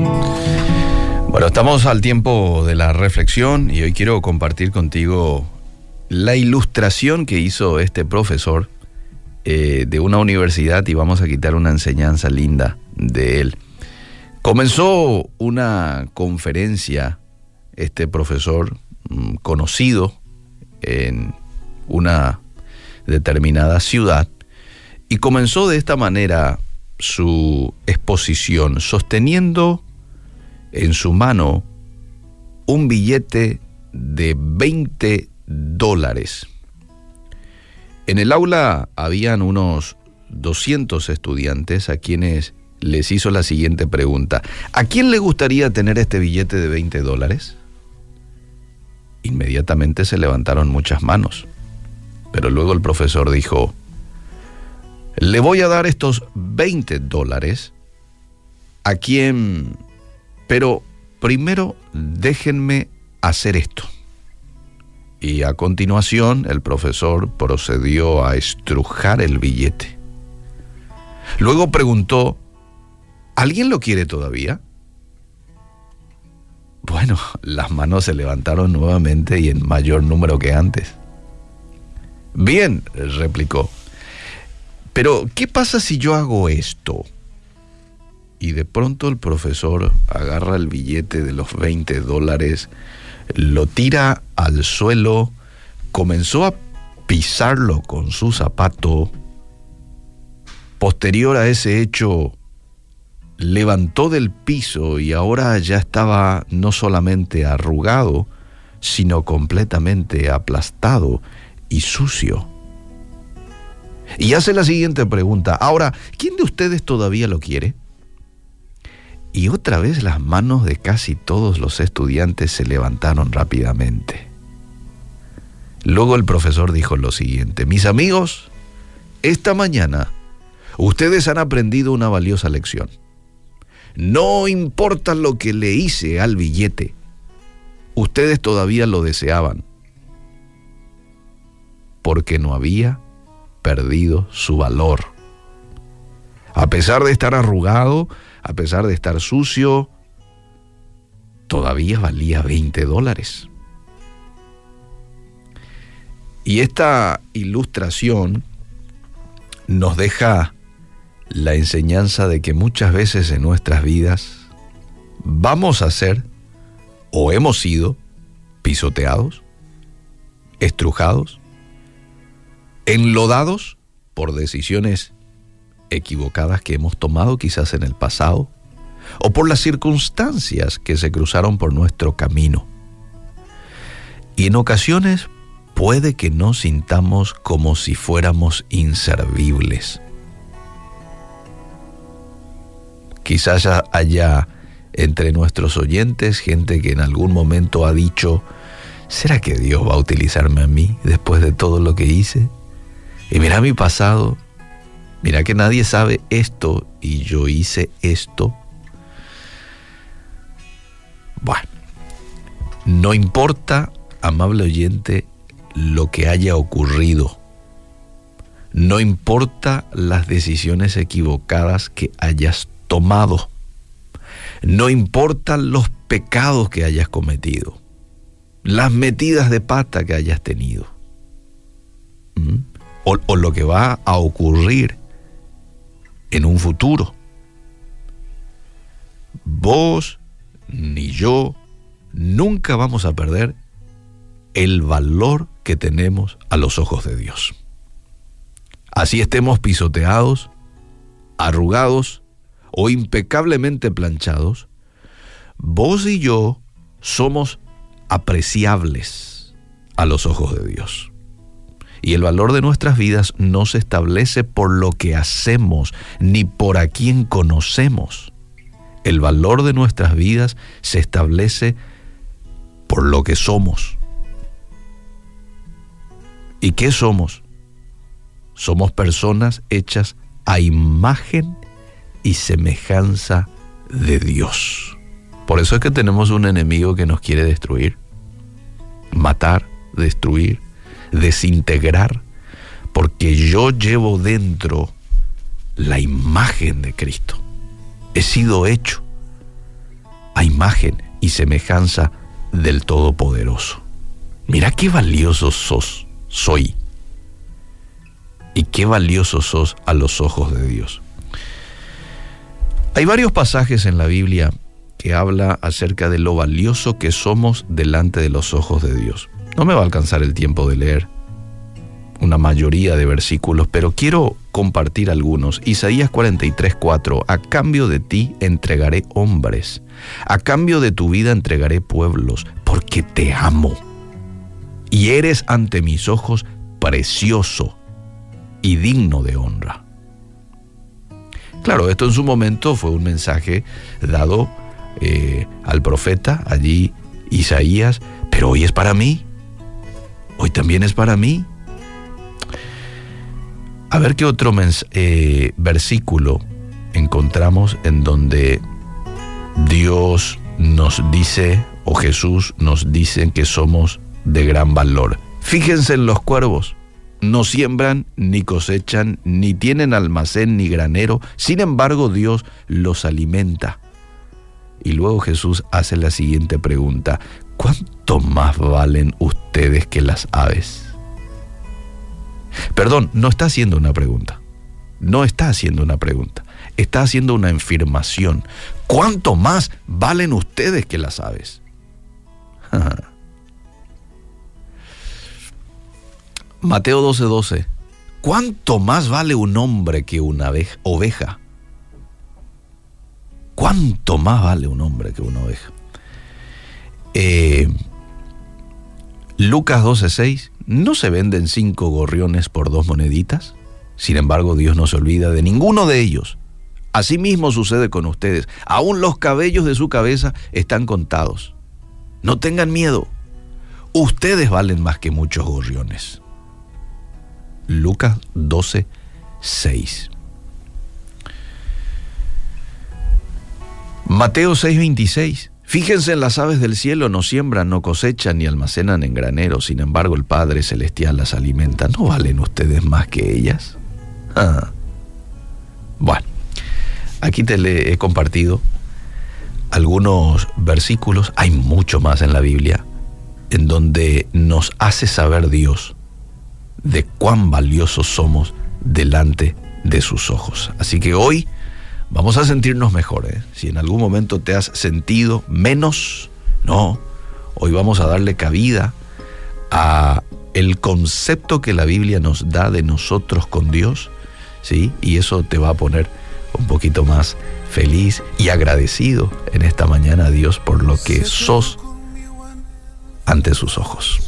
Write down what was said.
Bueno, estamos al tiempo de la reflexión y hoy quiero compartir contigo la ilustración que hizo este profesor eh, de una universidad y vamos a quitar una enseñanza linda de él. Comenzó una conferencia, este profesor mm, conocido en una determinada ciudad, y comenzó de esta manera su exposición, sosteniendo en su mano un billete de 20 dólares. En el aula habían unos 200 estudiantes a quienes les hizo la siguiente pregunta. ¿A quién le gustaría tener este billete de 20 dólares? Inmediatamente se levantaron muchas manos. Pero luego el profesor dijo, le voy a dar estos 20 dólares a quien... Pero primero déjenme hacer esto. Y a continuación el profesor procedió a estrujar el billete. Luego preguntó, ¿alguien lo quiere todavía? Bueno, las manos se levantaron nuevamente y en mayor número que antes. Bien, replicó. Pero, ¿qué pasa si yo hago esto? Y de pronto el profesor agarra el billete de los 20 dólares, lo tira al suelo, comenzó a pisarlo con su zapato. Posterior a ese hecho, levantó del piso y ahora ya estaba no solamente arrugado, sino completamente aplastado y sucio. Y hace la siguiente pregunta. Ahora, ¿quién de ustedes todavía lo quiere? Y otra vez las manos de casi todos los estudiantes se levantaron rápidamente. Luego el profesor dijo lo siguiente, mis amigos, esta mañana ustedes han aprendido una valiosa lección. No importa lo que le hice al billete, ustedes todavía lo deseaban, porque no había perdido su valor. A pesar de estar arrugado, a pesar de estar sucio, todavía valía 20 dólares. Y esta ilustración nos deja la enseñanza de que muchas veces en nuestras vidas vamos a ser o hemos sido pisoteados, estrujados, enlodados por decisiones equivocadas que hemos tomado quizás en el pasado o por las circunstancias que se cruzaron por nuestro camino. Y en ocasiones puede que nos sintamos como si fuéramos inservibles. Quizás haya entre nuestros oyentes gente que en algún momento ha dicho, ¿será que Dios va a utilizarme a mí después de todo lo que hice? Y mira mi pasado, mira que nadie sabe esto y yo hice esto. Bueno, no importa, amable oyente, lo que haya ocurrido. No importa las decisiones equivocadas que hayas tomado. No importan los pecados que hayas cometido. Las metidas de pata que hayas tenido. ¿Mm? o, lo que va a ocurrir en un futuro. Vos ni yo nunca vamos a perder el valor que tenemos a los ojos de Dios. Así estemos pisoteados, arrugados o impecablemente planchados, vos y yo somos apreciables a los ojos de Dios. Y el valor de nuestras vidas no se establece por lo que hacemos ni por a quien conocemos. El valor de nuestras vidas se establece por lo que somos. ¿Y qué somos? Somos personas hechas a imagen y semejanza de Dios. Por eso es que tenemos un enemigo que nos quiere destruir, matar, destruir, desintegrar, porque yo llevo dentro la imagen de Cristo. He sido hecho a imagen y semejanza del Todopoderoso. Mira qué valioso sos, soy. Y qué valioso sos a los ojos de Dios. Hay varios pasajes en la Biblia que habla acerca de lo valioso que somos delante de los ojos de Dios. No me va a alcanzar el tiempo de leer una mayoría de versículos, pero quiero compartir algunos. Isaías 43, 4. A cambio de ti entregaré hombres, a cambio de tu vida entregaré pueblos, porque te amo. Y eres ante mis ojos precioso y digno de honra. Claro, esto en su momento fue un mensaje dado eh, al profeta, allí Isaías, pero hoy es para mí, hoy también es para mí. A ver qué otro eh, versículo encontramos en donde Dios nos dice, o Jesús nos dice que somos de gran valor. Fíjense en los cuervos. No siembran, ni cosechan, ni tienen almacén, ni granero. Sin embargo, Dios los alimenta. Y luego Jesús hace la siguiente pregunta. ¿Cuánto más valen ustedes que las aves? Perdón, no está haciendo una pregunta. No está haciendo una pregunta. Está haciendo una afirmación. ¿Cuánto más valen ustedes que las aves? Mateo 12:12. 12. ¿Cuánto más vale un hombre que una oveja? ¿Cuánto más vale un hombre que una oveja? Eh, Lucas 12:6. ¿No se venden cinco gorriones por dos moneditas? Sin embargo, Dios no se olvida de ninguno de ellos. Asimismo sucede con ustedes. Aún los cabellos de su cabeza están contados. No tengan miedo. Ustedes valen más que muchos gorriones. Lucas 12, 6. Mateo 6, 26. Fíjense en las aves del cielo, no siembran, no cosechan ni almacenan en graneros, sin embargo el Padre Celestial las alimenta. ¿No valen ustedes más que ellas? Ah. Bueno, aquí te le he compartido algunos versículos, hay mucho más en la Biblia, en donde nos hace saber Dios de cuán valiosos somos delante de sus ojos. Así que hoy vamos a sentirnos mejores. ¿eh? Si en algún momento te has sentido menos, no, hoy vamos a darle cabida a el concepto que la Biblia nos da de nosotros con Dios, ¿sí? Y eso te va a poner un poquito más feliz y agradecido en esta mañana a Dios por lo que sos ante sus ojos.